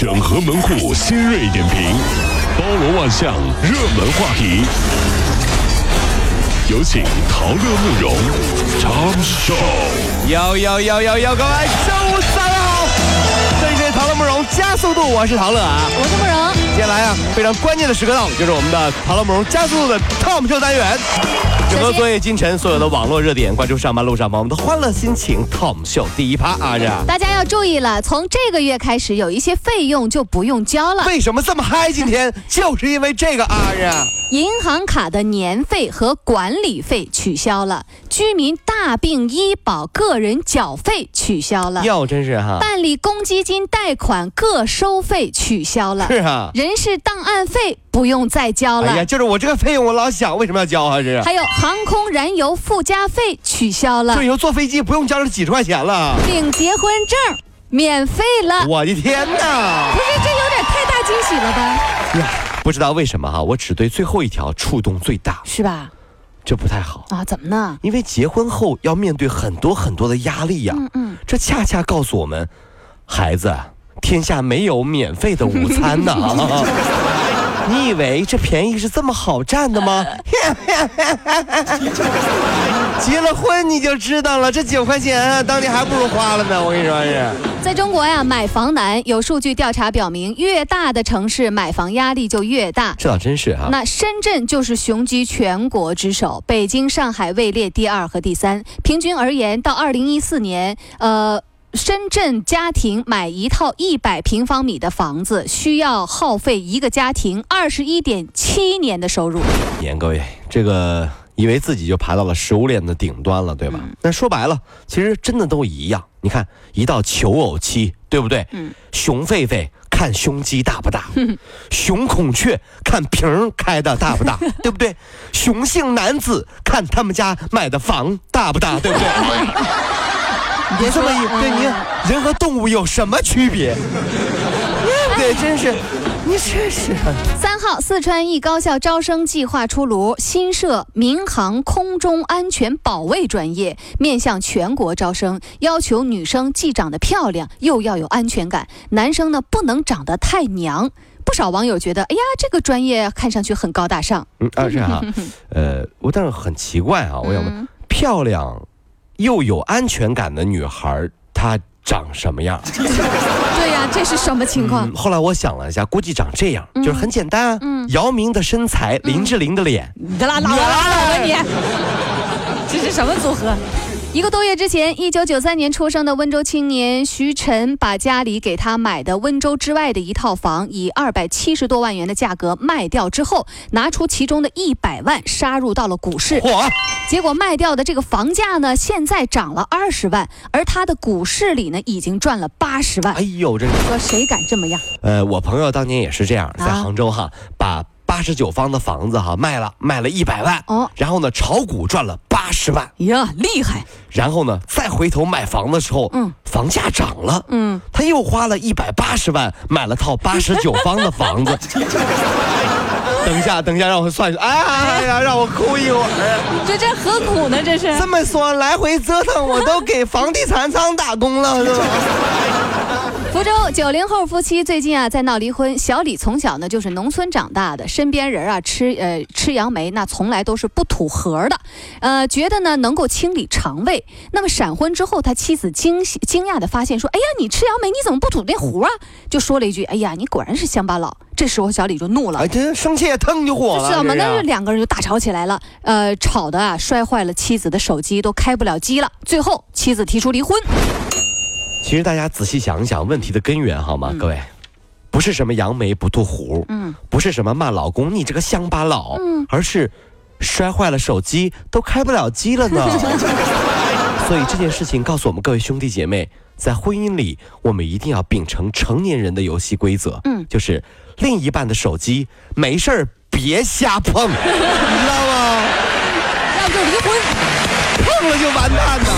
整合门户新锐点评，包罗万象，热门话题。有请陶乐慕容长寿。有有有有有，各位周五三好，这里是陶乐慕容加速度，我是陶乐啊。我是慕容，接下来啊，非常关键的时刻到了，就是我们的陶乐慕容加速度的 Tom 秀单元。整合昨夜今晨所有的网络热点，关注上班路上朋友们的欢乐心情。Tom 秀第一趴啊，这大家要注意了，从这个月开始，有一些费用就不用交了。为什么这么嗨？今天就是因为这个啊，这银行卡的年费和管理费取消了，居民大病医保个人缴费取消了，哟，真是哈，办理公积金贷款各收费取消了，是啊。人事档案费不用再交了。哎呀，就是我这个费用，我老想为什么要交啊？这是。还有航空燃油附加费取消了，这以后坐飞机不用交这几十块钱了。领结婚证免费了。我的天哪！不是，这有点太大惊喜了吧？呀，不知道为什么哈，我只对最后一条触动最大，是吧？这不太好啊？怎么呢？因为结婚后要面对很多很多的压力呀。嗯嗯。这恰恰告诉我们，孩子，天下没有免费的午餐呢。你以为这便宜是这么好占的吗？结了婚你就知道了，这九块钱当年还不如花了呢。我跟你说是，在中国呀，买房难。有数据调查表明，越大的城市买房压力就越大。这倒真是哈。那深圳就是雄居全国之首，北京、上海位列第二和第三。平均而言，到二零一四年，呃。深圳家庭买一套一百平方米的房子，需要耗费一个家庭二十一点七年的收入。年各位，这个以为自己就爬到了食物链的顶端了，对吧？那说白了，其实真的都一样。你看，一到求偶期，对不对？嗯。熊狒狒看胸肌大不大，熊孔雀看瓶开的大不大，对不对？雄性男子看他们家买的房大不大，对不对？别这么一对你，人和动物有什么区别？对，真是，你真是。三号，四川一高校招生计划出炉，新设民航空中安全保卫专业，面向全国招生，要求女生既长得漂亮，又要有安全感，男生呢不能长得太娘。不少网友觉得，哎呀，这个专业看上去很高大上。嗯啊是哈，呃，我但是很奇怪啊，我想问，漂亮。又有安全感的女孩，她长什么样？对呀，这是什么情况？后来我想了一下，估计长这样，就是很简单。嗯，姚明的身材，林志玲的脸。你拉拉倒吧你！这是什么组合？一个多月之前，一九九三年出生的温州青年徐晨，把家里给他买的温州之外的一套房，以二百七十多万元的价格卖掉之后，拿出其中的一百万杀入到了股市。嚯！结果卖掉的这个房价呢，现在涨了二十万，而他的股市里呢，已经赚了八十万。哎呦，这说谁敢这么样？呃，我朋友当年也是这样，在杭州哈，把。八十九方的房子哈卖了，卖了一百万哦，然后呢炒股赚了八十万呀，厉害！然后呢再回头买房的时候，嗯，房价涨了，嗯，他又花了一百八十万买了套八十九方的房子。等一下，等一下，让我算一算。哎呀，让我哭一会儿。这这何苦呢？这是这么说来回折腾，我都给房地产商打工了，是吧？福州九零后夫妻最近啊在闹离婚。小李从小呢就是农村长大的，身边人啊吃呃吃杨梅那从来都是不吐核的，呃觉得呢能够清理肠胃。那么闪婚之后，他妻子惊喜惊讶的发现说：“哎呀，你吃杨梅你怎么不吐那核啊？”就说了一句：“哎呀，你果然是乡巴佬。”这时候小李就怒了，哎，这生气也腾就火了，是吗？那两个人就大吵起来了，呃，吵的啊摔坏了妻子的手机，都开不了机了。最后妻子提出离婚。其实大家仔细想一想问题的根源，好吗？各位，不是什么扬眉不吐胡，嗯，不是什么骂老公你这个乡巴佬，嗯，而是摔坏了手机都开不了机了呢。所以这件事情告诉我们各位兄弟姐妹，在婚姻里，我们一定要秉承成年人的游戏规则，嗯，就是另一半的手机没事儿别瞎碰，你知道吗？要就离婚，碰了就完蛋呢。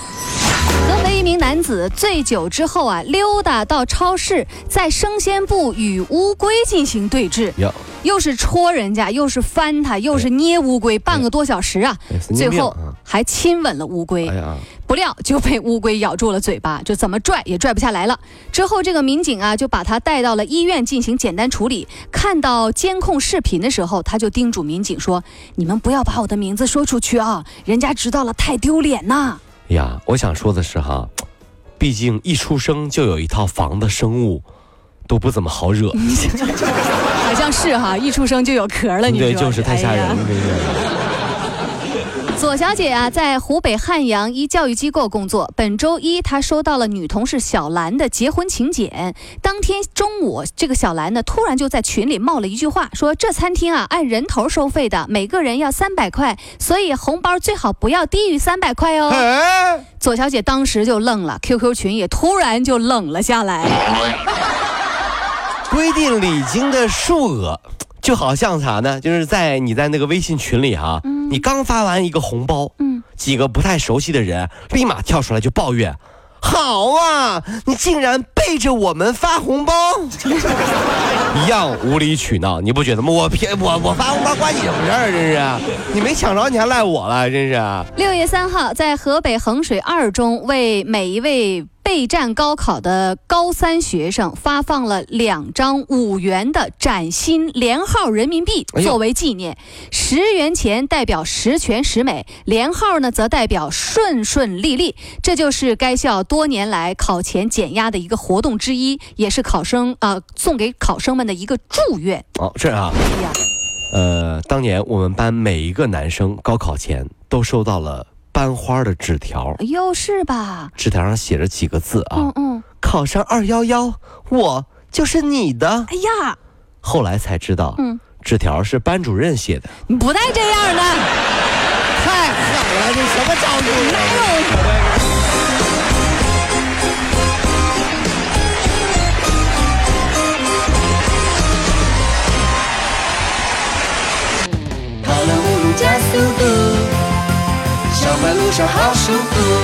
男子醉酒之后啊，溜达到超市，在生鲜部与乌龟进行对峙，哟，又是戳人家，又是翻他，又是捏乌龟，半个多小时啊最后还亲吻了乌龟。不料就被乌龟咬住了嘴巴，就怎么拽也拽不下来了。之后这个民警啊就把他带到了医院进行简单处理。看到监控视频的时候，他就叮嘱民警说：“你们不要把我的名字说出去啊，人家知道了太丢脸呐。呀，我想说的是哈，毕竟一出生就有一套房的生物，都不怎么好惹。”好像是哈，一出生就有壳了，你说对，就是太吓人了，这是。左小姐啊，在湖北汉阳一教育机构工作。本周一，她收到了女同事小兰的结婚请柬。当天中午，这个小兰呢，突然就在群里冒了一句话，说这餐厅啊按人头收费的，每个人要三百块，所以红包最好不要低于三百块哦。哎，左小姐当时就愣了，QQ 群也突然就冷了下来。规定礼金的数额，就好像啥呢？就是在你在那个微信群里哈、你刚发完一个红包，嗯几个不太熟悉的人立马跳出来就抱怨。好啊，你竟然背着我们发红包，一样无理取闹，你不觉得吗？我偏我我发红包关你什么事儿？真是，你没抢着你还赖我了，真是。六月三号，在河北衡水二中，为每一位备战高考的高三学生发放了两张五元的崭新连号人民币作为纪念。十元钱代表十全十美，连号呢则代表顺顺利利。这就是该校多年来考前减压的一个活动之一，也是考生啊、呃送给考生们的一个祝愿。哦，是啊，哎呀，呃，当年我们班每一个男生高考前都收到了班花的纸条，又是吧？纸条上写着几个字啊，嗯嗯，考上二幺幺，我就是你的。哎呀，后来才知道，嗯纸条是班主任写的。你不带这样的。太狠了，这什么招数？跑了好舒服